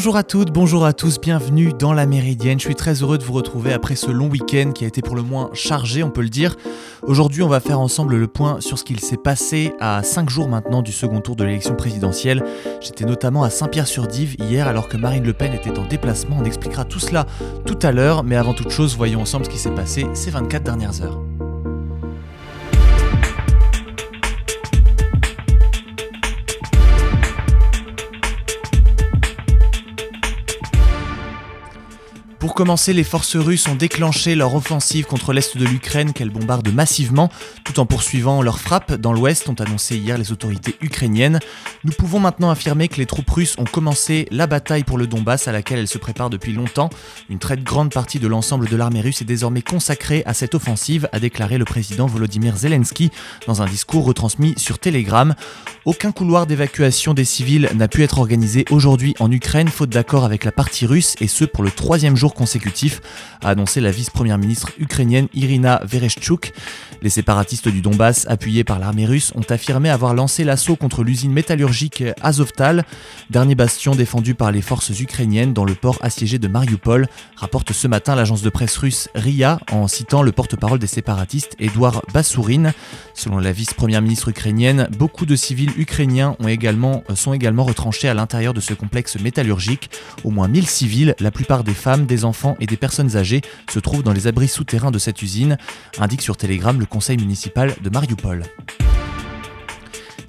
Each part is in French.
Bonjour à toutes, bonjour à tous, bienvenue dans la Méridienne. Je suis très heureux de vous retrouver après ce long week-end qui a été pour le moins chargé, on peut le dire. Aujourd'hui, on va faire ensemble le point sur ce qu'il s'est passé à 5 jours maintenant du second tour de l'élection présidentielle. J'étais notamment à Saint-Pierre-sur-Dive hier alors que Marine Le Pen était en déplacement. On expliquera tout cela tout à l'heure, mais avant toute chose, voyons ensemble ce qui s'est passé ces 24 dernières heures. Pour commencer, les forces russes ont déclenché leur offensive contre l'est de l'Ukraine qu'elles bombardent massivement, tout en poursuivant leurs frappes dans l'ouest, ont annoncé hier les autorités ukrainiennes. Nous pouvons maintenant affirmer que les troupes russes ont commencé la bataille pour le Donbass à laquelle elles se préparent depuis longtemps. Une très grande partie de l'ensemble de l'armée russe est désormais consacrée à cette offensive, a déclaré le président Volodymyr Zelensky dans un discours retransmis sur Telegram. Aucun couloir d'évacuation des civils n'a pu être organisé aujourd'hui en Ukraine, faute d'accord avec la partie russe, et ce pour le troisième jour consécutif, a annoncé la vice-première ministre ukrainienne Irina Vereshchuk. Les séparatistes du Donbass, appuyés par l'armée russe, ont affirmé avoir lancé l'assaut contre l'usine métallurgique Azovtal, dernier bastion défendu par les forces ukrainiennes dans le port assiégé de Mariupol, rapporte ce matin l'agence de presse russe RIA en citant le porte-parole des séparatistes Edouard Bassourine. Selon la vice-première ministre ukrainienne, beaucoup de civils ukrainiens sont également retranchés à l'intérieur de ce complexe métallurgique. Au moins 1000 civils, la plupart des femmes, des enfants et des personnes âgées se trouvent dans les abris souterrains de cette usine, indique sur Telegram le conseil municipal de Mariupol.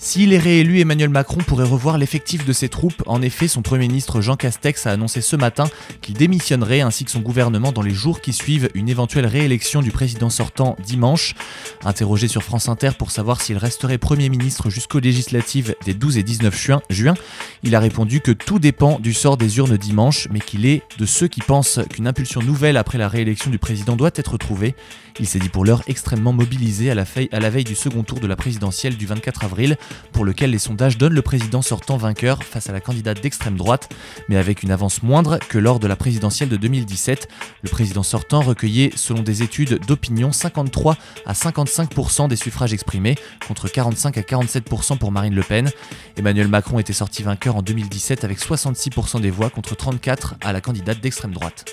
S'il est réélu, Emmanuel Macron pourrait revoir l'effectif de ses troupes. En effet, son Premier ministre Jean Castex a annoncé ce matin qu'il démissionnerait ainsi que son gouvernement dans les jours qui suivent une éventuelle réélection du président sortant dimanche. Interrogé sur France Inter pour savoir s'il resterait Premier ministre jusqu'aux législatives des 12 et 19 juin, juin, il a répondu que tout dépend du sort des urnes dimanche, mais qu'il est de ceux qui pensent qu'une impulsion nouvelle après la réélection du président doit être trouvée. Il s'est dit pour l'heure extrêmement mobilisé à la, à la veille du second tour de la présidentielle du 24 avril pour lequel les sondages donnent le président sortant vainqueur face à la candidate d'extrême droite, mais avec une avance moindre que lors de la présidentielle de 2017. Le président sortant recueillait, selon des études d'opinion, 53 à 55% des suffrages exprimés, contre 45 à 47% pour Marine Le Pen. Emmanuel Macron était sorti vainqueur en 2017 avec 66% des voix contre 34 à la candidate d'extrême droite.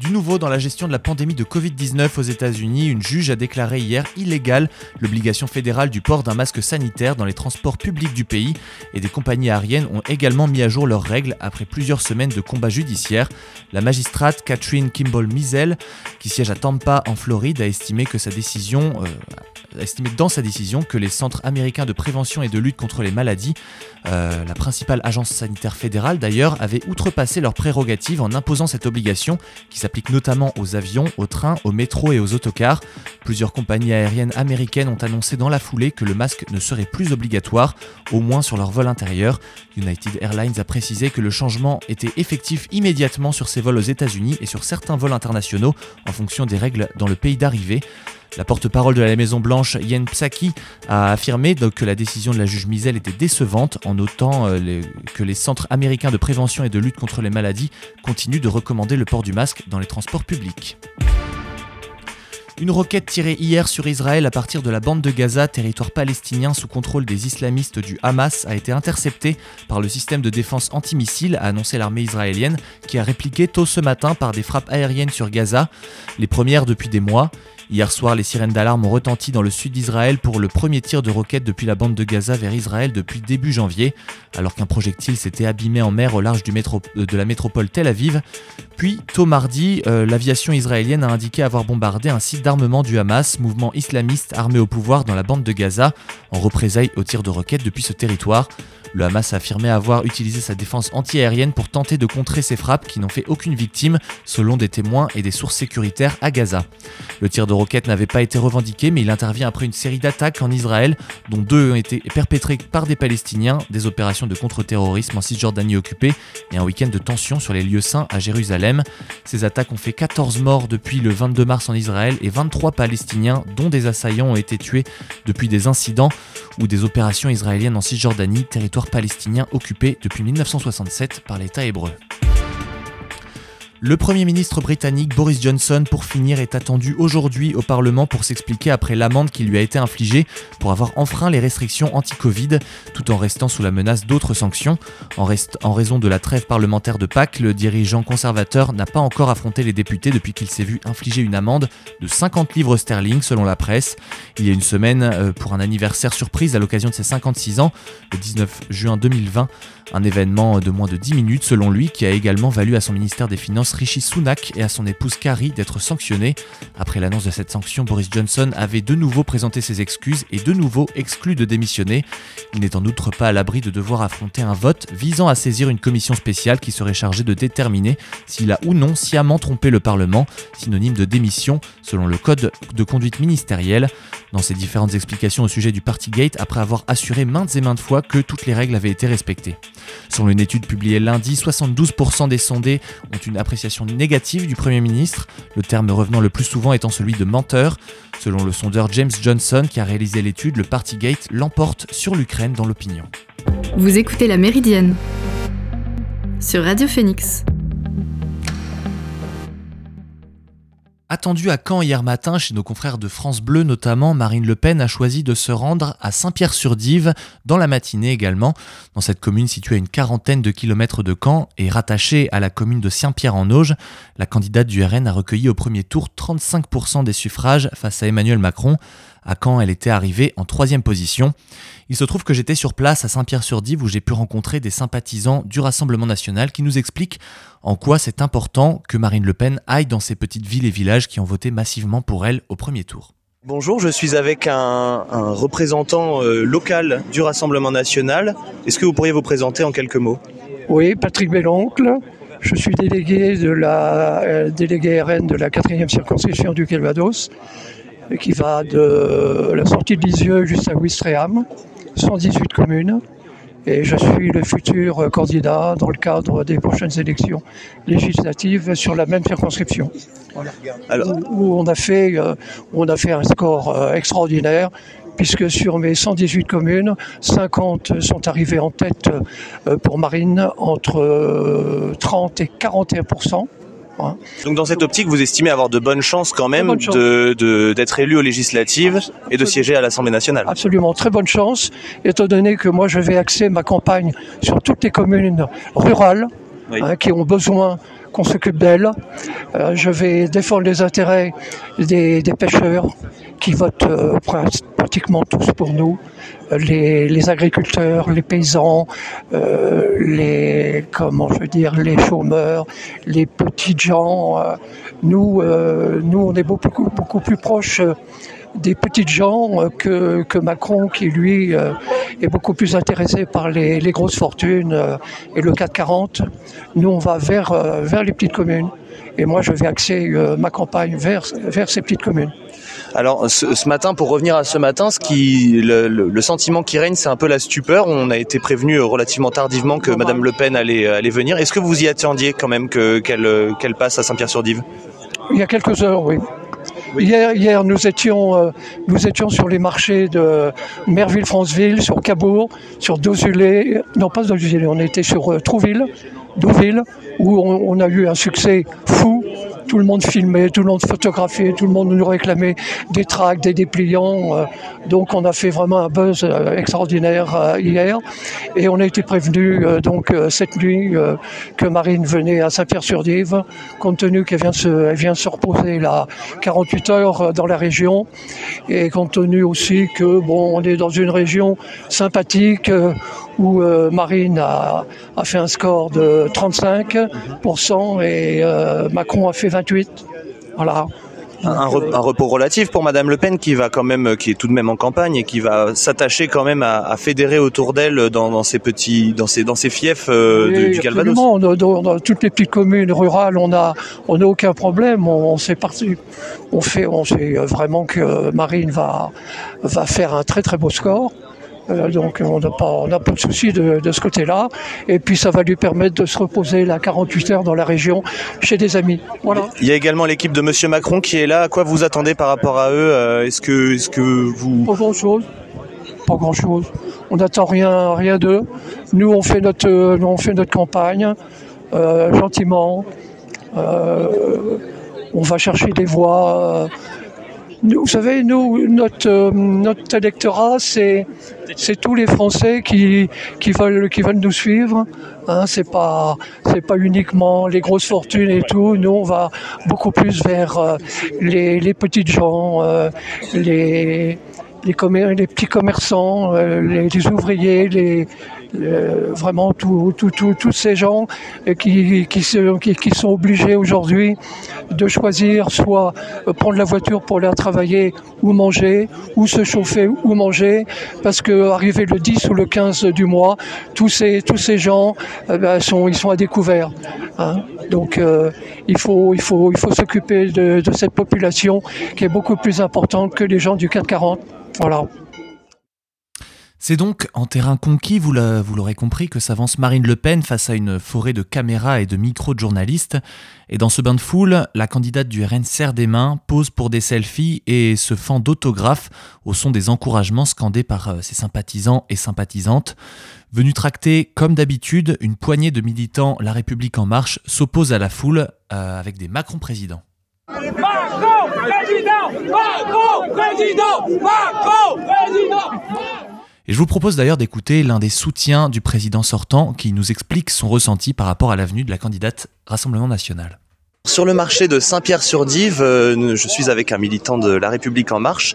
Du nouveau dans la gestion de la pandémie de Covid-19 aux États-Unis, une juge a déclaré hier illégale l'obligation fédérale du port d'un masque sanitaire dans les transports publics du pays et des compagnies aériennes ont également mis à jour leurs règles après plusieurs semaines de combats judiciaires. La magistrate Catherine Kimball Mizel, qui siège à Tampa en Floride, a estimé que sa décision euh, estimé dans sa décision que les centres américains de prévention et de lutte contre les maladies, euh, la principale agence sanitaire fédérale d'ailleurs, avaient outrepassé leurs prérogatives en imposant cette obligation qui s'applique notamment aux avions, aux trains, aux métros et aux autocars. Plusieurs compagnies aériennes américaines ont annoncé dans la foulée que le masque ne serait plus obligatoire, au moins sur leur vol intérieur. United Airlines a précisé que le changement était effectif immédiatement sur ses vols aux États-Unis et sur certains vols internationaux en fonction des règles dans le pays d'arrivée. La porte-parole de la Maison Blanche, Yen Psaki, a affirmé que la décision de la juge Misel était décevante en notant euh, que les centres américains de prévention et de lutte contre les maladies continuent de recommander le port du masque dans les transports publics. Une roquette tirée hier sur Israël à partir de la bande de Gaza, territoire palestinien sous contrôle des islamistes du Hamas, a été interceptée par le système de défense antimissile, a annoncé l'armée israélienne, qui a répliqué tôt ce matin par des frappes aériennes sur Gaza, les premières depuis des mois. Hier soir, les sirènes d'alarme ont retenti dans le sud d'Israël pour le premier tir de roquette depuis la bande de Gaza vers Israël depuis début janvier, alors qu'un projectile s'était abîmé en mer au large euh, de la métropole Tel Aviv. Puis, tôt mardi, euh, l'aviation israélienne a indiqué avoir bombardé un site d'armement du Hamas, mouvement islamiste armé au pouvoir dans la bande de Gaza, en représailles au tir de roquettes depuis ce territoire. Le Hamas a affirmé avoir utilisé sa défense antiaérienne pour tenter de contrer ces frappes qui n'ont fait aucune victime, selon des témoins et des sources sécuritaires à Gaza. Le tir de roquette n'avait pas été revendiqué, mais il intervient après une série d'attaques en Israël, dont deux ont été perpétrées par des Palestiniens, des opérations de contre-terrorisme en Cisjordanie occupée et un week-end de tension sur les lieux saints à Jérusalem. Ces attaques ont fait 14 morts depuis le 22 mars en Israël et 23 Palestiniens, dont des assaillants, ont été tués depuis des incidents ou des opérations israéliennes en Cisjordanie, territoire palestinien occupé depuis 1967 par l'État hébreu. Le Premier ministre britannique Boris Johnson, pour finir, est attendu aujourd'hui au Parlement pour s'expliquer après l'amende qui lui a été infligée pour avoir enfreint les restrictions anti-Covid, tout en restant sous la menace d'autres sanctions. En, raison de la trêve parlementaire de Pâques, le dirigeant conservateur n'a pas encore affronté les députés depuis qu'il s'est vu infliger une amende de 50 livres sterling selon la presse. Il y a une semaine, euh, pour un anniversaire surprise à l'occasion de ses 56 ans, le 19 juin 2020, un événement de moins de 10 minutes selon lui qui a également valu à son ministère des Finances Rishi Sunak et à son épouse Carrie d'être sanctionnés. Après l'annonce de cette sanction, Boris Johnson avait de nouveau présenté ses excuses et de nouveau exclu de démissionner. Il n'est en outre pas à l'abri de devoir affronter un vote visant à saisir une commission spéciale qui serait chargée de déterminer s'il a ou non sciemment trompé le Parlement, synonyme de démission selon le code de conduite ministérielle. Dans ses différentes explications au sujet du Partygate, après avoir assuré maintes et maintes fois que toutes les règles avaient été respectées. Selon une étude publiée lundi, 72% des sondés ont une appréciation négative du Premier ministre, le terme revenant le plus souvent étant celui de menteur. Selon le sondeur James Johnson qui a réalisé l'étude, le Partygate l'emporte sur l'Ukraine dans l'opinion. Vous écoutez La Méridienne sur Radio Phoenix. Attendu à Caen hier matin chez nos confrères de France Bleu notamment, Marine Le Pen a choisi de se rendre à Saint-Pierre-sur-Dive dans la matinée également. Dans cette commune située à une quarantaine de kilomètres de Caen et rattachée à la commune de Saint-Pierre-en-Auge, la candidate du RN a recueilli au premier tour 35% des suffrages face à Emmanuel Macron. À Caen, elle était arrivée en troisième position. Il se trouve que j'étais sur place à Saint-Pierre-sur-Dive où j'ai pu rencontrer des sympathisants du Rassemblement national qui nous expliquent en quoi c'est important que Marine Le Pen aille dans ces petites villes et villages qui ont voté massivement pour elle au premier tour. Bonjour, je suis avec un, représentant euh, local du Rassemblement national. Est-ce que vous pourriez vous présenter en quelques mots? Oui, Patrick Belloncle. Je suis délégué de la euh, délégué RN de la 4e circonscription du Calvados, qui va de la sortie de Lisieux jusqu'à Ouistreham. 118 communes et je suis le futur candidat dans le cadre des prochaines élections législatives sur la même circonscription. où, on a fait, euh, on a fait un score euh, extraordinaire puisque sur mes 118 communes, 50 sont arrivées en tête euh, pour Marine entre 30 et 41 donc dans cette optique, vous estimez avoir de bonnes chances quand même d'être élu aux législatives et de siéger à l'Assemblée nationale. Absolument, très bonne chance, étant donné que moi je vais axer ma campagne sur toutes les communes rurales hein, qui ont besoin qu'on s'occupe d'elles. Euh, je vais défendre les intérêts des, pêcheurs qui votent euh, pratiquement tous pour nous les, agriculteurs, les paysans, euh, les comment je veux dire, les chômeurs, les petits gens. Euh, nous, euh, nous, on est beaucoup beaucoup plus proche des petites gens que, que Macron qui lui est beaucoup plus intéressé par les, les grosses fortunes et le 440. Nous on va vers, vers les petites communes et moi je vais axer ma campagne vers, vers ces petites communes. Alors ce, matin, pour revenir à ce matin, ce qui, le, sentiment qui règne, c'est un peu la stupeur. On a été prévenu euh, relativement tardivement que Madame Le Pen allait, allait venir. Est-ce que vous y attendiez quand même que, qu'elle, euh, qu'elle passe à Saint-Pierre-sur-Dive Il y a quelques heures, oui. Hier, hier, nous étions, euh, nous étions sur les marchés de Merville-Franceville, sur Cabourg, sur Dozulé, non pas Dozulé, on était sur Trouville, Douville, où on, a eu un succès fou tout le monde filmait, tout le monde photographiait, tout le monde nous réclamait des tracts, des dépliants. Euh, donc on a fait vraiment un buzz euh, extraordinaire euh, hier. Et on a été prévenu donc cette nuit que Marine venait à Saint-Pierre-sur-Dive, compte tenu qu'elle vient se, vient de se reposer là 48 heures dans la région, et compte tenu aussi que bon, on est dans une région sympathique où euh, Marine a, fait un score de 35% et euh, Macron a fait 28%. Voilà. Un, repos relatif pour Madame Le Pen qui va quand même, qui est tout de même en campagne et qui va s'attacher quand même à, fédérer autour d'elle dans, ces petits, dans ces, dans ces fiefs euh, du Calvados. Dans, toutes les petites communes rurales, on a, on n'a aucun problème. On, sait parti, on fait, on sait vraiment que Marine va, va faire un très très beau score. Euh, donc on n'a pas, pas de souci de, ce côté-là. Et puis ça va lui permettre de se reposer là 48 heures dans la région chez des amis. Voilà. Il y a également l'équipe de Monsieur Macron qui est là. À quoi vous attendez par rapport à eux euh, Est-ce que, est-ce que vous Pas grand-chose. Pas grand-chose. On n'attend rien, rien d'eux. Nous on fait notre, on fait notre campagne euh, gentiment. on va chercher des voix vous savez, nous, notre, euh, notre électorat, c'est, c'est tous les Français qui, qui, veulent, qui veulent nous suivre. Hein, c'est pas, c'est pas uniquement les grosses fortunes et tout. Nous, on va beaucoup plus vers euh, les, les petites gens, euh, les, les, les petits commerçants, les, les ouvriers, les, euh, vraiment tous ces gens qui, qui, qui, sont obligés aujourd'hui de choisir soit euh, prendre la voiture pour aller travailler ou manger, ou se chauffer ou manger, parce que le 10 ou le 15 du mois, tous ces, tous ces gens euh, ben, sont, ils sont à découvert. Hein. Donc il faut, il faut, il faut s'occuper de, de cette population qui est beaucoup plus importante que les gens du 440. Voilà. C'est donc en terrain conquis, vous l'aurez compris, que s'avance Marine Le Pen face à une forêt de caméras et de micros de journalistes. Et dans ce bain de foule, la candidate du RN serre des mains, pose pour des selfies et se fend d'autographes au son des encouragements scandés par euh, ses sympathisants et sympathisantes. Venu tracter, comme d'habitude, une poignée de militants La République En Marche s'oppose à la foule euh, avec des Macron présidents. Macron président Macron président Macron président et je vous propose d'ailleurs d'écouter l'un des soutiens du président sortant qui nous explique son ressenti par rapport à l'avenue de la candidate Rassemblement national. Sur le marché de Saint-Pierre-sur-Dive, euh, je suis avec un militant de La République en marche.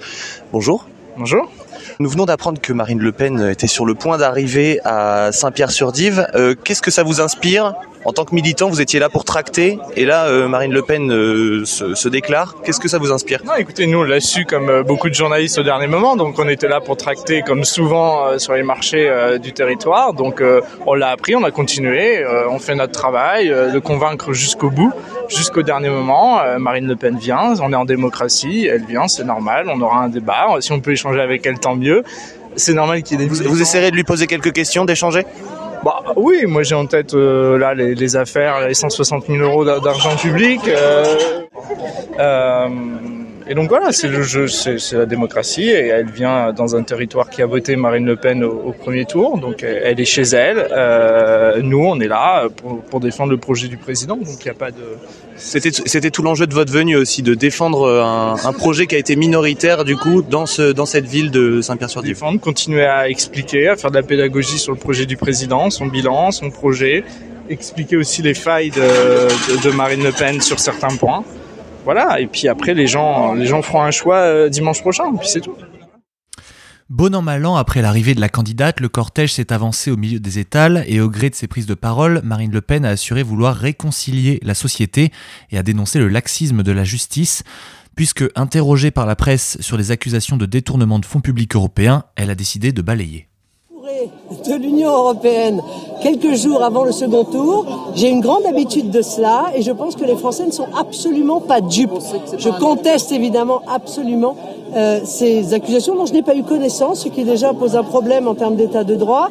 Bonjour. Bonjour. Nous venons d'apprendre que Marine Le Pen était sur le point d'arriver à Saint-Pierre-sur-Dive. Euh, qu'est-ce que ça vous inspire? En tant que militant, vous étiez là pour tracter, et là, euh, Marine Le Pen euh, se, déclare. Qu'est-ce que ça vous inspire? Non, écoutez, nous, on l'a su comme euh, beaucoup de journalistes au dernier moment, donc on était là pour tracter, comme souvent sur les marchés du territoire. Donc on l'a appris, on a continué, on fait notre travail, de convaincre jusqu'au bout, jusqu'au dernier moment. Marine Le Pen vient, on est en démocratie, elle vient, c'est normal, on aura un débat. Si on peut échanger avec elle, tant mieux. C'est normal qu'il y ait des... Vous, vous essayerez de lui poser quelques questions, d'échanger? Bah oui, moi j'ai en tête euh, là les, les, affaires, les 160 000 euros d'argent public. Euh, euh, et donc voilà, c'est le jeu, c'est la démocratie et elle vient dans un territoire qui a voté Marine Le Pen au, premier tour, donc elle est chez elle. Euh, nous, on est là pour, pour, défendre le projet du président, donc il n'y a pas de. C'était tout l'enjeu de votre venue aussi, de défendre un, un, projet qui a été minoritaire du coup dans ce dans cette ville de Saint-Pierre-sur-Dive. Défendre, continuer à expliquer, à faire de la pédagogie sur le projet du président, son bilan, son projet, expliquer aussi les failles de, de, de Marine Le Pen sur certains points voilà. Et puis après, les gens, les gens feront un choix euh, dimanche prochain. Et puis c'est tout. Bon an mal an, après l'arrivée de la candidate, le cortège s'est avancé au milieu des étals et au gré de ses prises de parole, Marine Le Pen a assuré vouloir réconcilier la société et a dénoncé le laxisme de la justice. Puisque interrogée par la presse sur les accusations de détournement de fonds publics européens, elle a décidé de balayer de l'Union européenne quelques jours avant le second tour. J'ai une grande habitude de cela et je pense que les Français ne sont absolument pas dupes. Je conteste évidemment absolument euh, ces accusations dont je n'ai pas eu connaissance, ce qui déjà pose un problème en termes d'état de droit.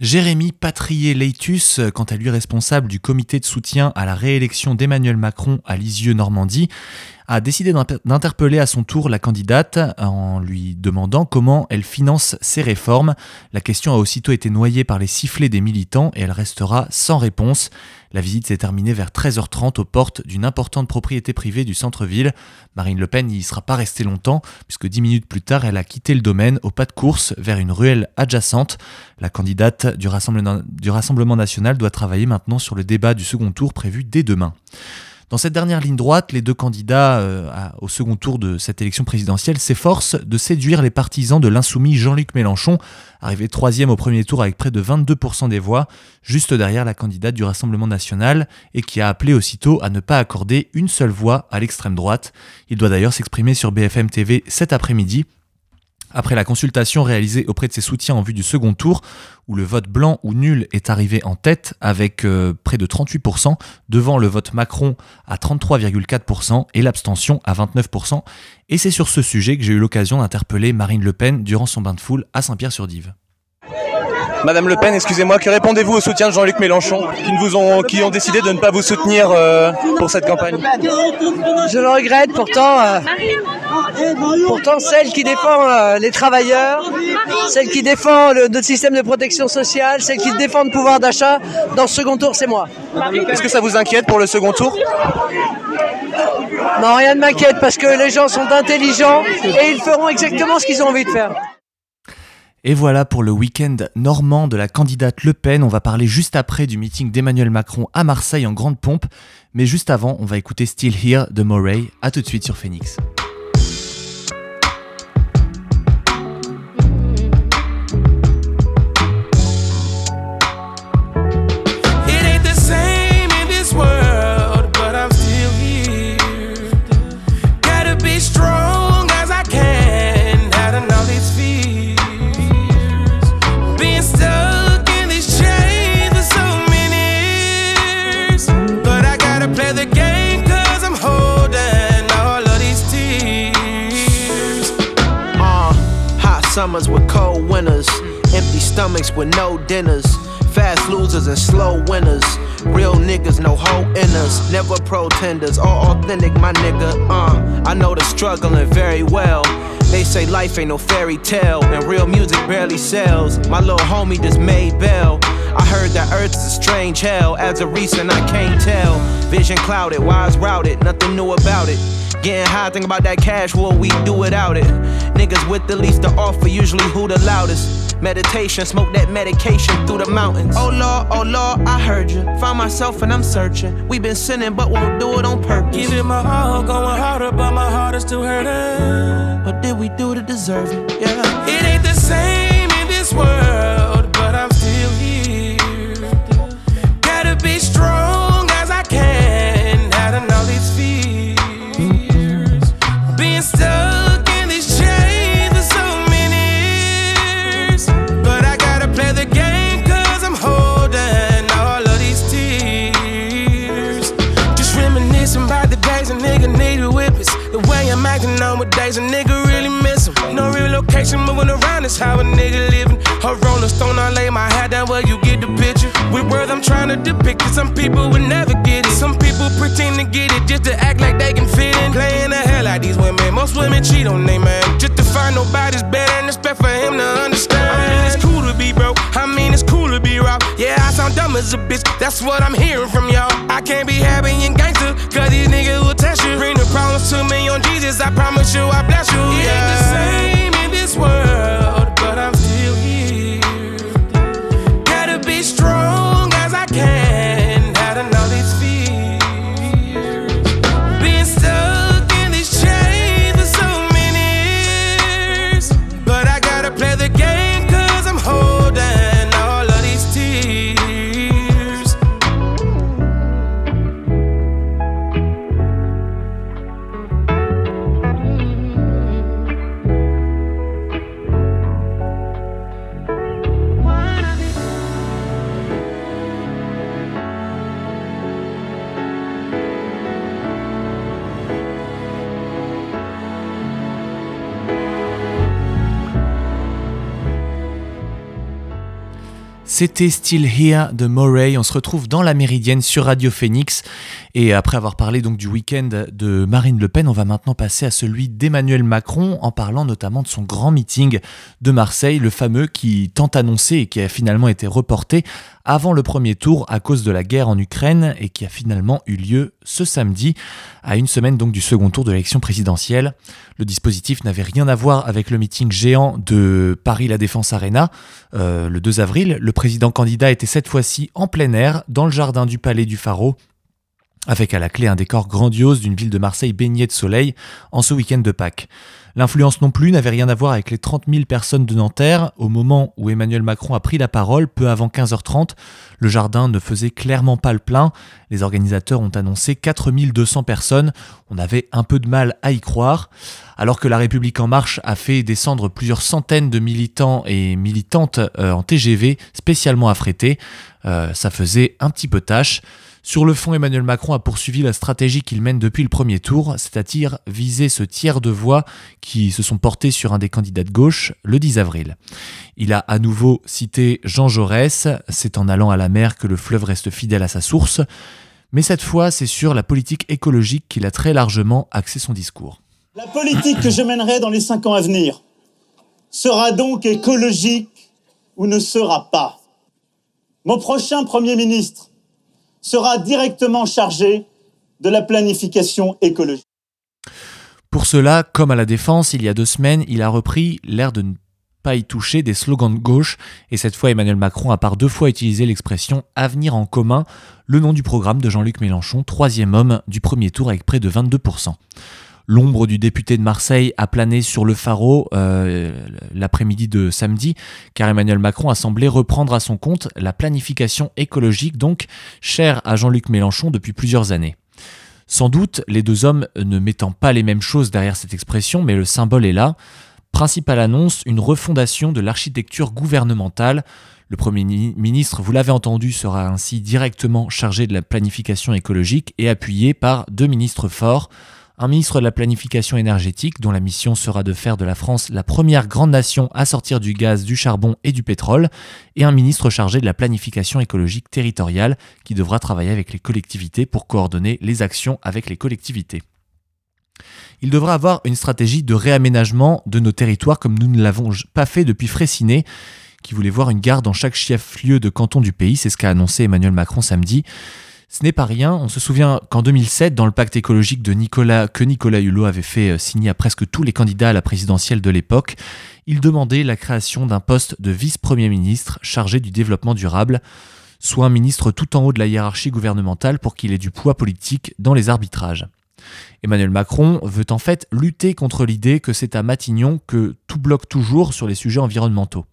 Jérémy Patrier-Leitus, quant à lui responsable du comité de soutien à la réélection d'Emmanuel Macron à Lisieux-Normandie, a décidé d'interpeller à son tour la candidate en lui demandant comment elle finance ses réformes. La question a aussitôt été noyée par les sifflets des militants et elle restera sans réponse. La visite s'est terminée vers 13h30 aux portes d'une importante propriété privée du centre-ville. Marine Le Pen n'y sera pas restée longtemps, puisque dix minutes plus tard, elle a quitté le domaine au pas de course vers une ruelle adjacente. La candidate du Rassemblement, du Rassemblement national doit travailler maintenant sur le débat du second tour prévu dès demain. Dans cette dernière ligne droite, les deux candidats euh, au second tour de cette élection présidentielle s'efforcent de séduire les partisans de l'insoumis Jean-Luc Mélenchon, arrivé troisième au premier tour avec près de 22% des voix, juste derrière la candidate du Rassemblement national, et qui a appelé aussitôt à ne pas accorder une seule voix à l'extrême droite. Il doit d'ailleurs s'exprimer sur BFM TV cet après-midi après la consultation réalisée auprès de ses soutiens en vue du second tour, où le vote blanc ou nul est arrivé en tête avec euh, près de 38%, devant le vote Macron à 33,4% et l'abstention à 29%. Et c'est sur ce sujet que j'ai eu l'occasion d'interpeller Marine Le Pen durant son bain de foule à Saint-Pierre-sur-Dive. Madame Le Pen, excusez-moi, que répondez-vous au soutien de Jean-Luc Mélenchon, qui, vous ont, qui ont décidé de ne pas vous soutenir euh, pour cette campagne? Je le regrette, pourtant, euh, pourtant celle qui défend euh, les travailleurs, celle qui défend le, notre système de protection sociale, celle qui défend le pouvoir d'achat, dans ce second tour, c'est moi. Est-ce que ça vous inquiète pour le second tour? Non, rien ne m'inquiète parce que les gens sont intelligents et ils feront exactement ce qu'ils ont envie de faire. Et voilà pour le week-end normand de la candidate Le Pen. On va parler juste après du meeting d'Emmanuel Macron à Marseille en grande pompe. Mais juste avant, on va écouter Still Here de Moray. A tout de suite sur Phoenix. Summers with cold winters, empty stomachs with no dinners, fast losers and slow winners. Real niggas, no hope in us, never pretenders, all authentic, my nigga. Uh, I know the struggling very well. They say life ain't no fairy tale, and real music barely sells. My little homie just made. I heard that Earth's a strange hell. As a recent, I can't tell. Vision clouded, wise routed, nothing new about it. Getting high, think about that cash, what we do without it. Niggas with the least to offer, usually who the loudest. Meditation, smoke that medication through the mountains. Oh Lord, oh Lord, I heard you. Found myself and I'm searching. we been sinning, but won't do it on purpose. Give it my all, going harder, but my heart is still hurting. What did we do to deserve it? Yeah. It ain't the same in this world, days a nigga really miss 'em. No real location moving around is how a nigga living. A rolling stone, I lay my hat down where you get the picture. With words I'm trying to depict it, some people would never get it. Some people pretend to get it just to act like they can fit in. Playing the hell out these women. Most women cheat on they man. Just to find nobody's better and expect for him to understand. I mean, it's cool to be broke. I mean, it's cool Yeah, I sound dumb as a bitch. That's what I'm hearing from y'all. I can't be happy and gangster, cause these niggas will test you. Bring the problems to me on Jesus. I promise you, I bless you. It ain't the same in this world, but I'm still here. C'était Still Here de Moray. On se retrouve dans la Méridienne sur Radio Phoenix. Et après avoir parlé donc du week-end de Marine Le Pen, on va maintenant passer à celui d'Emmanuel Macron en parlant notamment de son grand meeting de Marseille, le fameux qui tant annoncé et qui a finalement été reporté avant le premier tour à cause de la guerre en Ukraine et qui a finalement eu lieu ce samedi, à une semaine donc du second tour de l'élection présidentielle. Le dispositif n'avait rien à voir avec le meeting géant de Paris La Défense Arena euh, le 2 avril. Le président candidat était cette fois-ci en plein air, dans le jardin du Palais du Pharaon, avec à la clé un décor grandiose d'une ville de Marseille baignée de soleil en ce week-end de Pâques. L'influence non plus n'avait rien à voir avec les 30 000 personnes de Nanterre. Au moment où Emmanuel Macron a pris la parole, peu avant 15h30, le jardin ne faisait clairement pas le plein. Les organisateurs ont annoncé 4 200 personnes. On avait un peu de mal à y croire. Alors que La République En Marche a fait descendre plusieurs centaines de militants et militantes euh, en TGV spécialement affrétés, euh, ça faisait un petit peu tâche. Sur le fond, Emmanuel Macron a poursuivi la stratégie qu'il mène depuis le premier tour, c'est-à-dire viser ce tiers de voix qui se sont portés sur un des candidats de gauche le 10 avril. Il a à nouveau cité Jean Jaurès, c'est en allant à la mer que le fleuve reste fidèle à sa source, mais cette fois c'est sur la politique écologique qu'il a très largement axé son discours. La politique que je mènerai dans les cinq ans à venir sera donc écologique ou ne sera pas. Mon prochain Premier ministre sera directement chargé de la planification écologique. Pour cela, comme à la Défense, il y a deux semaines, il a repris l'air de ne pas y toucher des slogans de gauche, et cette fois Emmanuel Macron a par deux fois utilisé l'expression Avenir en commun, le nom du programme de Jean-Luc Mélenchon, troisième homme du premier tour avec près de 22%. L'ombre du député de Marseille a plané sur le Pharo euh, l'après-midi de samedi, car Emmanuel Macron a semblé reprendre à son compte la planification écologique, donc chère à Jean-Luc Mélenchon depuis plusieurs années. Sans doute, les deux hommes ne mettant pas les mêmes choses derrière cette expression, mais le symbole est là. Principale annonce, une refondation de l'architecture gouvernementale. Le Premier ministre, vous l'avez entendu, sera ainsi directement chargé de la planification écologique et appuyé par deux ministres forts, un ministre de la planification énergétique dont la mission sera de faire de la France la première grande nation à sortir du gaz, du charbon et du pétrole, et un ministre chargé de la planification écologique territoriale qui devra travailler avec les collectivités pour coordonner les actions avec les collectivités. Il devra avoir une stratégie de réaménagement de nos territoires comme nous ne l'avons pas fait depuis Fraissinet, qui voulait voir une gare dans chaque chef-lieu de canton du pays, c'est ce qu'a annoncé Emmanuel Macron samedi. Ce n'est pas rien, on se souvient qu'en 2007, dans le pacte écologique de Nicolas, que Nicolas Hulot avait fait euh, signer à presque tous les candidats à la présidentielle de l'époque, il demandait la création d'un poste de vice-premier ministre chargé du développement durable, soit un ministre tout en haut de la hiérarchie gouvernementale pour qu'il ait du poids politique dans les arbitrages. Emmanuel Macron veut en fait lutter contre l'idée que c'est à Matignon que tout bloque toujours sur les sujets environnementaux.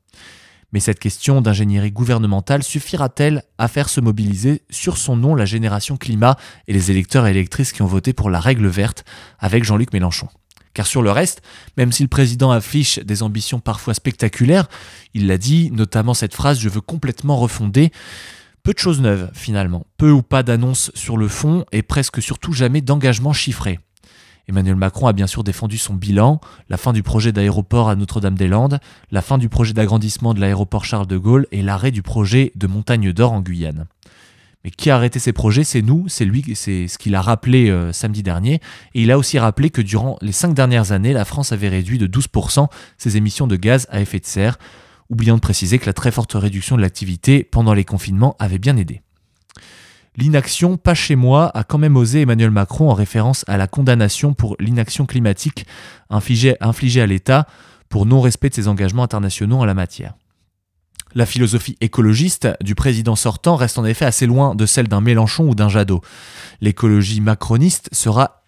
Mais cette question d'ingénierie gouvernementale suffira-t-elle à faire se mobiliser sur son nom la génération climat et les électeurs et électrices qui ont voté pour la règle verte avec Jean-Luc Mélenchon? Car sur le reste, même si le président affiche des ambitions parfois spectaculaires, il l'a dit, notamment cette phrase Je veux complètement refonder, peu de choses neuves finalement, peu ou pas d'annonces sur le fond et presque surtout jamais d'engagement chiffré. Emmanuel Macron a bien sûr défendu son bilan, la fin du projet d'aéroport à Notre-Dame-des-Landes, la fin du projet d'agrandissement de l'aéroport Charles de Gaulle et l'arrêt du projet de Montagne d'Or en Guyane. Mais qui a arrêté ces projets? C'est nous, c'est lui, c'est ce qu'il a rappelé euh, samedi dernier. Et il a aussi rappelé que durant les cinq dernières années, la France avait réduit de 12% ses émissions de gaz à effet de serre, oubliant de préciser que la très forte réduction de l'activité pendant les confinements avait bien aidé. L'inaction, pas chez moi, a quand même osé Emmanuel Macron en référence à la condamnation pour l'inaction climatique infligée, à l'État pour non-respect de ses engagements internationaux en la matière. La philosophie écologiste du président sortant reste en effet assez loin de celle d'un Mélenchon ou d'un Jadot. L'écologie macroniste sera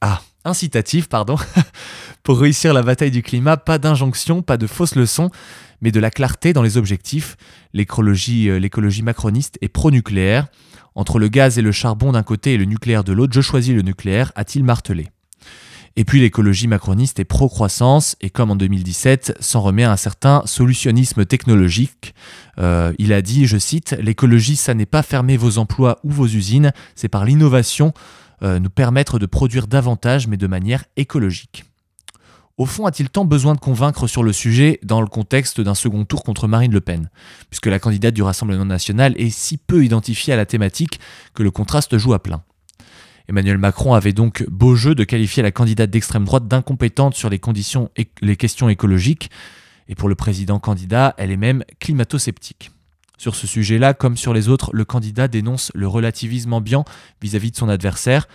ah, incitative pardon, pour réussir la bataille du climat, pas d'injonction, pas de fausses leçons, mais de la clarté dans les objectifs. L'écologie, euh, l'écologie macroniste est pro-nucléaire. Entre le gaz et le charbon d'un côté et le nucléaire de l'autre, je choisis le nucléaire, a-t-il martelé. Et puis l'écologie macroniste est pro-croissance et comme en 2017, s'en remet à un certain solutionnisme technologique. Euh, il a dit, je cite, L'écologie, ça n'est pas fermer vos emplois ou vos usines, c'est par l'innovation nous permettre de produire davantage mais de manière écologique. Au fond, a-t-il tant besoin de convaincre sur le sujet dans le contexte d'un second tour contre Marine Le Pen? Puisque la candidate du Rassemblement national est si peu identifiée à la thématique que le contraste joue à plein. Emmanuel Macron avait donc beau jeu de qualifier la candidate d'extrême droite d'incompétente sur les, conditions les questions écologiques, et pour le président candidat, elle est même climato-sceptique. Sur ce sujet-là, comme sur les autres, le candidat dénonce le relativisme ambiant vis à -vis de son adversaire,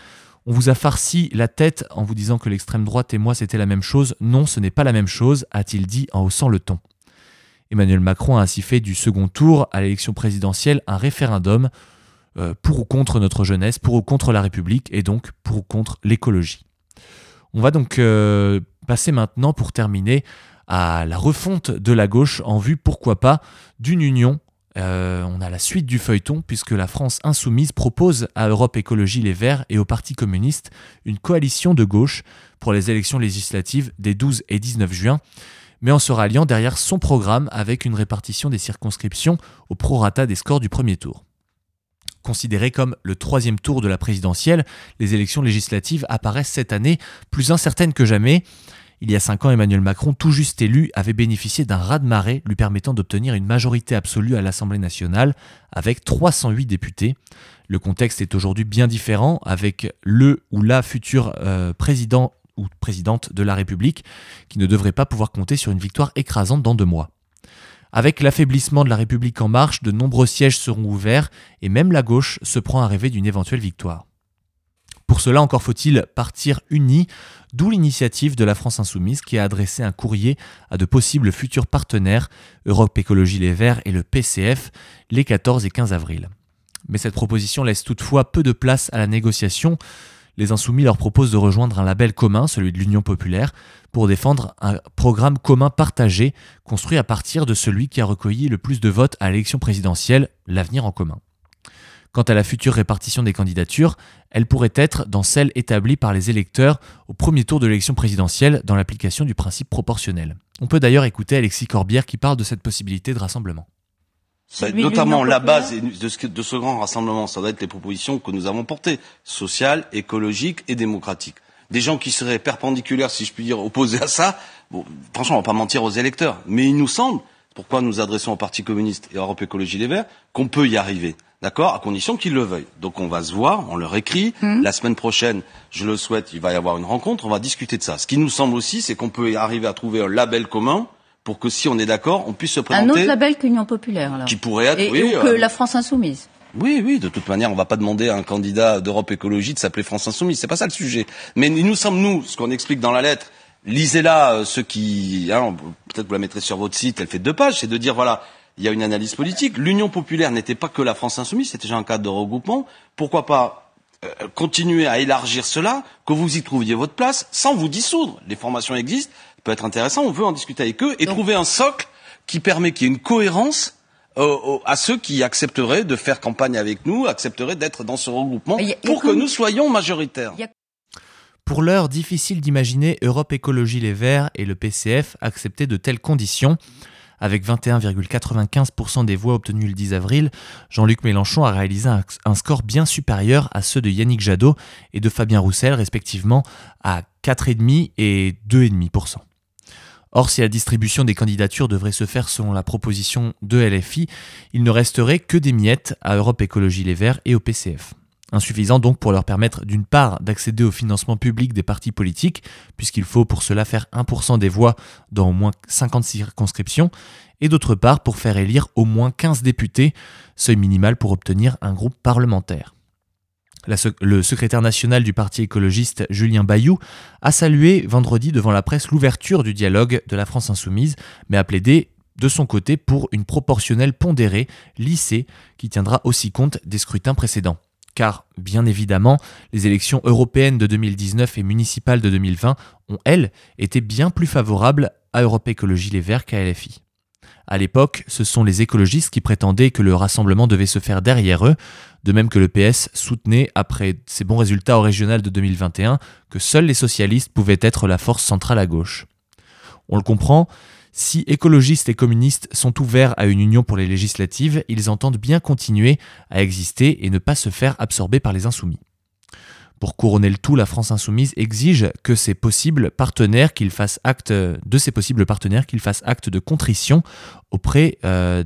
on vous a farci la tête en vous disant que l'extrême droite et moi c'était la même chose. Non, ce n'est pas la même chose, a-t-il dit en haussant le ton. Emmanuel Macron a ainsi fait du second tour à l'élection présidentielle un référendum euh, pour ou contre notre jeunesse, pour ou contre la République et donc pour ou contre l'écologie. On va donc euh, passer maintenant pour terminer à la refonte de la gauche en vue, pourquoi pas, d'une union euh, on a la suite du feuilleton puisque la France insoumise propose à Europe Écologie Les Verts et au Parti communiste une coalition de gauche pour les élections législatives des 12 et 19 juin, mais en se ralliant derrière son programme avec une répartition des circonscriptions au prorata des scores du premier tour. Considéré comme le troisième tour de la présidentielle, les élections législatives apparaissent cette année plus incertaines que jamais. Il y a cinq ans, Emmanuel Macron, tout juste élu, avait bénéficié d'un raz-de-marée lui permettant d'obtenir une majorité absolue à l'Assemblée nationale avec 308 députés. Le contexte est aujourd'hui bien différent avec le ou la future euh, président ou présidente de la République qui ne devrait pas pouvoir compter sur une victoire écrasante dans deux mois. Avec l'affaiblissement de la République en marche, de nombreux sièges seront ouverts et même la gauche se prend à rêver d'une éventuelle victoire. Pour cela, encore faut-il partir unis, d'où l'initiative de la France Insoumise qui a adressé un courrier à de possibles futurs partenaires, Europe Écologie Les Verts et le PCF, les 14 et 15 avril. Mais cette proposition laisse toutefois peu de place à la négociation. Les Insoumis leur proposent de rejoindre un label commun, celui de l'Union populaire, pour défendre un programme commun partagé, construit à partir de celui qui a recueilli le plus de votes à l'élection présidentielle, l'avenir en commun. Quant à la future répartition des candidatures, elle pourrait être dans celle établie par les électeurs au premier tour de l'élection présidentielle dans l'application du principe proportionnel. On peut d'ailleurs écouter Alexis Corbière qui parle de cette possibilité de rassemblement. Bah, notamment la base de ce, de ce grand rassemblement, ça doit être les propositions que nous avons portées, sociales, écologiques et démocratiques des gens qui seraient perpendiculaires, si je puis dire, opposés à ça, bon, franchement, on va pas mentir aux électeurs. Mais il nous semble, pourquoi nous adressons au Parti communiste et à Europe Écologie Les Verts, qu'on peut y arriver. D'accord À condition qu'ils le veuillent. Donc on va se voir, on leur écrit. Mmh. La semaine prochaine, je le souhaite, il va y avoir une rencontre, on va discuter de ça. Ce qui nous semble aussi, c'est qu'on peut arriver à trouver un label commun pour que si on est d'accord, on puisse se présenter. Un autre label qu'Union Populaire, alors. Qui pourrait être, et, oui. Ou que euh, la France Insoumise. Oui, oui, de toute manière, on ne va pas demander à un candidat d'Europe Écologie de s'appeler France Insoumise, c'est pas ça le sujet. Mais nous sommes, nous, ce qu'on explique dans la lettre, lisez-la, euh, ceux qui, hein, peut-être vous la mettrez sur votre site, elle fait deux pages, c'est de dire, voilà, il y a une analyse politique. L'Union populaire n'était pas que la France Insoumise, c'était déjà un cadre de regroupement. Pourquoi pas euh, continuer à élargir cela, que vous y trouviez votre place, sans vous dissoudre. Les formations existent, ça peut être intéressant, on veut en discuter avec eux et Donc, trouver un socle qui permet qu'il y ait une cohérence euh, à ceux qui accepteraient de faire campagne avec nous, accepteraient d'être dans ce regroupement a, pour que nous soyons majoritaires. A... Pour l'heure, difficile d'imaginer Europe Écologie Les Verts et le PCF accepter de telles conditions. Avec 21,95% des voix obtenues le 10 avril, Jean-Luc Mélenchon a réalisé un, score bien supérieur à ceux de Yannick Jadot et de Fabien Roussel, respectivement à 4,5 et 2,5%. Or, si la distribution des candidatures devrait se faire selon la proposition de LFI, il ne resterait que des miettes à Europe Écologie Les Verts et au PCF. Insuffisant donc pour leur permettre d'une part d'accéder au financement public des partis politiques, puisqu'il faut pour cela faire 1% des voix dans au moins 50 circonscriptions, et d'autre part pour faire élire au moins 15 députés, seuil minimal pour obtenir un groupe parlementaire. Le secrétaire national du Parti écologiste Julien Bayou a salué vendredi devant la presse l'ouverture du dialogue de la France insoumise, mais a plaidé de son côté pour une proportionnelle pondérée, lissée, qui tiendra aussi compte des scrutins précédents. Car, bien évidemment, les élections européennes de 2019 et municipales de 2020 ont, elles, été bien plus favorables à Europe Écologie Les Verts qu'à LFI. À l'époque, ce sont les écologistes qui prétendaient que le rassemblement devait se faire derrière eux, de même que le PS soutenait, après ses bons résultats au régional de 2021, que seuls les socialistes pouvaient être la force centrale à gauche. On le comprend, si écologistes et communistes sont ouverts à une union pour les législatives, ils entendent bien continuer à exister et ne pas se faire absorber par les insoumis. Pour couronner le tout, la France insoumise exige que ses possibles partenaires qu'ils fassent acte de ses possibles partenaires qu'ils fassent acte de contrition euh,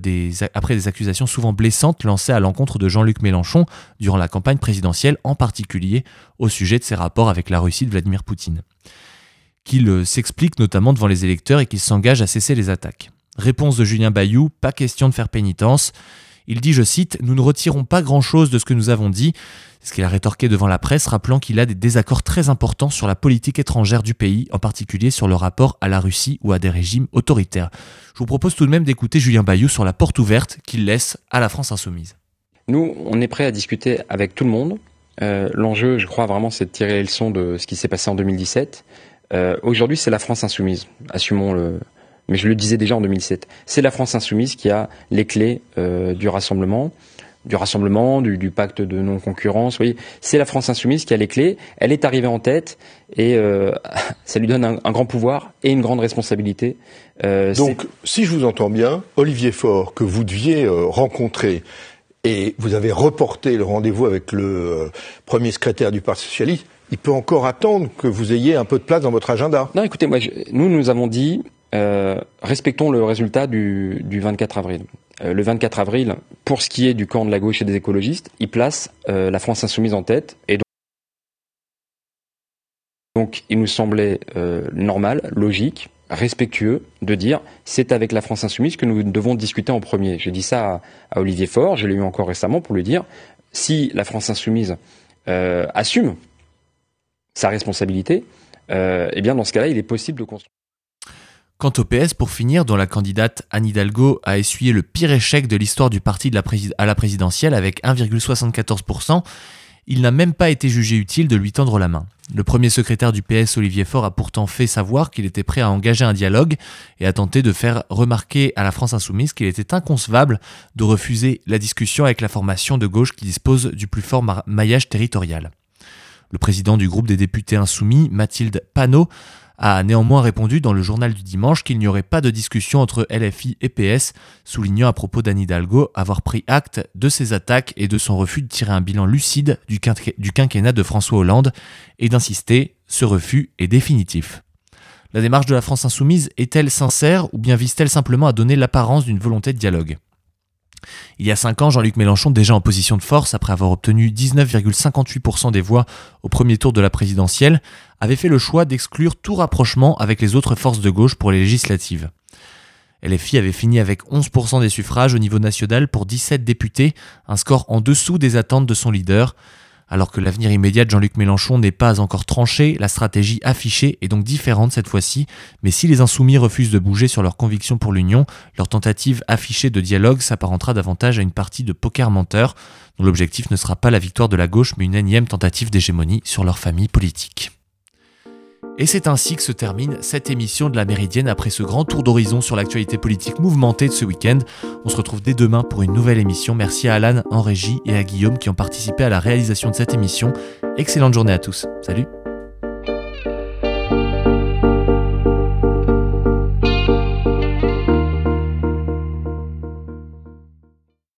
après des accusations souvent blessantes lancées à l'encontre de Jean-Luc Mélenchon durant la campagne présidentielle, en particulier au sujet de ses rapports avec la Russie de Vladimir Poutine. Qu'il s'explique notamment devant les électeurs et qu'il s'engage à cesser les attaques. Réponse de Julien Bayou, pas question de faire pénitence. Il dit, je cite, Nous ne retirons pas grand-chose de ce que nous avons dit, ce qu'il a rétorqué devant la presse, rappelant qu'il a des désaccords très importants sur la politique étrangère du pays, en particulier sur le rapport à la Russie ou à des régimes autoritaires. Je vous propose tout de même d'écouter Julien Bayou sur la porte ouverte qu'il laisse à la France insoumise. Nous, on est prêt à discuter avec tout le monde. Euh, L'enjeu, je crois vraiment, c'est de tirer les leçons de ce qui s'est passé en 2017. Euh, Aujourd'hui, c'est la France insoumise. Assumons le, mais je le disais déjà en 2007, c'est la France insoumise qui a les clés euh, du rassemblement, du rassemblement, du, du pacte de non-concurrence. Oui, c'est la France insoumise qui a les clés. Elle est arrivée en tête et euh, ça lui donne un, un, grand pouvoir et une grande responsabilité. Euh, Donc, si je vous entends bien, Olivier Faure, que vous deviez euh, rencontrer et vous avez reporté le rendez-vous avec le euh, premier secrétaire du Parti socialiste, il peut encore attendre que vous ayez un peu de place dans votre agenda. Non, écoutez, moi, nous, nous avons dit, euh, respectons le résultat du, du 24 avril. Euh, le 24 avril, pour ce qui est du camp de la gauche et des écologistes, il place euh, la France insoumise en tête. Et donc, il nous semblait euh, normal, logique, respectueux de dire c'est avec la France insoumise que nous devons discuter en premier. J'ai dit ça à, à Olivier Faure, je l'ai eu encore récemment pour lui dire si la France insoumise assume sa responsabilité, euh, eh bien dans ce cas-là, il est possible de construire. Quant au PS, pour finir, dont la candidate Anne Hidalgo a essuyé le pire échec de l'histoire du parti à la présidentielle avec 1,74%, il n'a même pas été jugé utile de lui tendre la main. Le premier secrétaire du PS, Olivier Faure, a pourtant fait savoir qu'il était prêt à engager un dialogue et a tenté de faire remarquer à la France insoumise qu'il était inconcevable de refuser la discussion avec la formation de gauche qui dispose du plus fort ma- maillage territorial. Le président du groupe des députés insoumis, Mathilde Panot, a néanmoins répondu dans le journal du dimanche qu'il n'y aurait pas de discussion entre LFI et PS, soulignant à propos d'Anne Hidalgo avoir pris acte de ses attaques et de son refus de tirer un bilan lucide du, quinquennat de François Hollande et d'insister, ce refus est définitif. La démarche de la France insoumise est-elle sincère ou bien vise-t-elle simplement à donner l'apparence d'une volonté de dialogue? Il y a 5 ans, Jean-Luc Mélenchon, déjà en position de force après avoir obtenu 19,58% des voix au premier tour de la présidentielle, avait fait le choix d'exclure tout rapprochement avec les autres forces de gauche pour les législatives. LFI avait fini avec 11% des suffrages au niveau national pour 17 députés, un score en dessous des attentes de son leader. Alors que l'avenir immédiat de Jean-Luc Mélenchon n'est pas encore tranché, la stratégie affichée est donc différente cette fois-ci, mais si les insoumis refusent de bouger sur leurs convictions pour l'Union, leur tentative affichée de dialogue s'apparentera davantage à une partie de poker menteur, dont l'objectif ne sera pas la victoire de la gauche, mais une énième tentative d'hégémonie sur leur famille politique. Et c'est ainsi que se termine cette émission de la Méridienne après ce grand tour d'horizon sur l'actualité politique mouvementée de ce week-end. On se retrouve dès demain pour une nouvelle émission. Merci à Alan en régie et à Guillaume qui ont participé à la réalisation de cette émission. Excellente journée à tous. Salut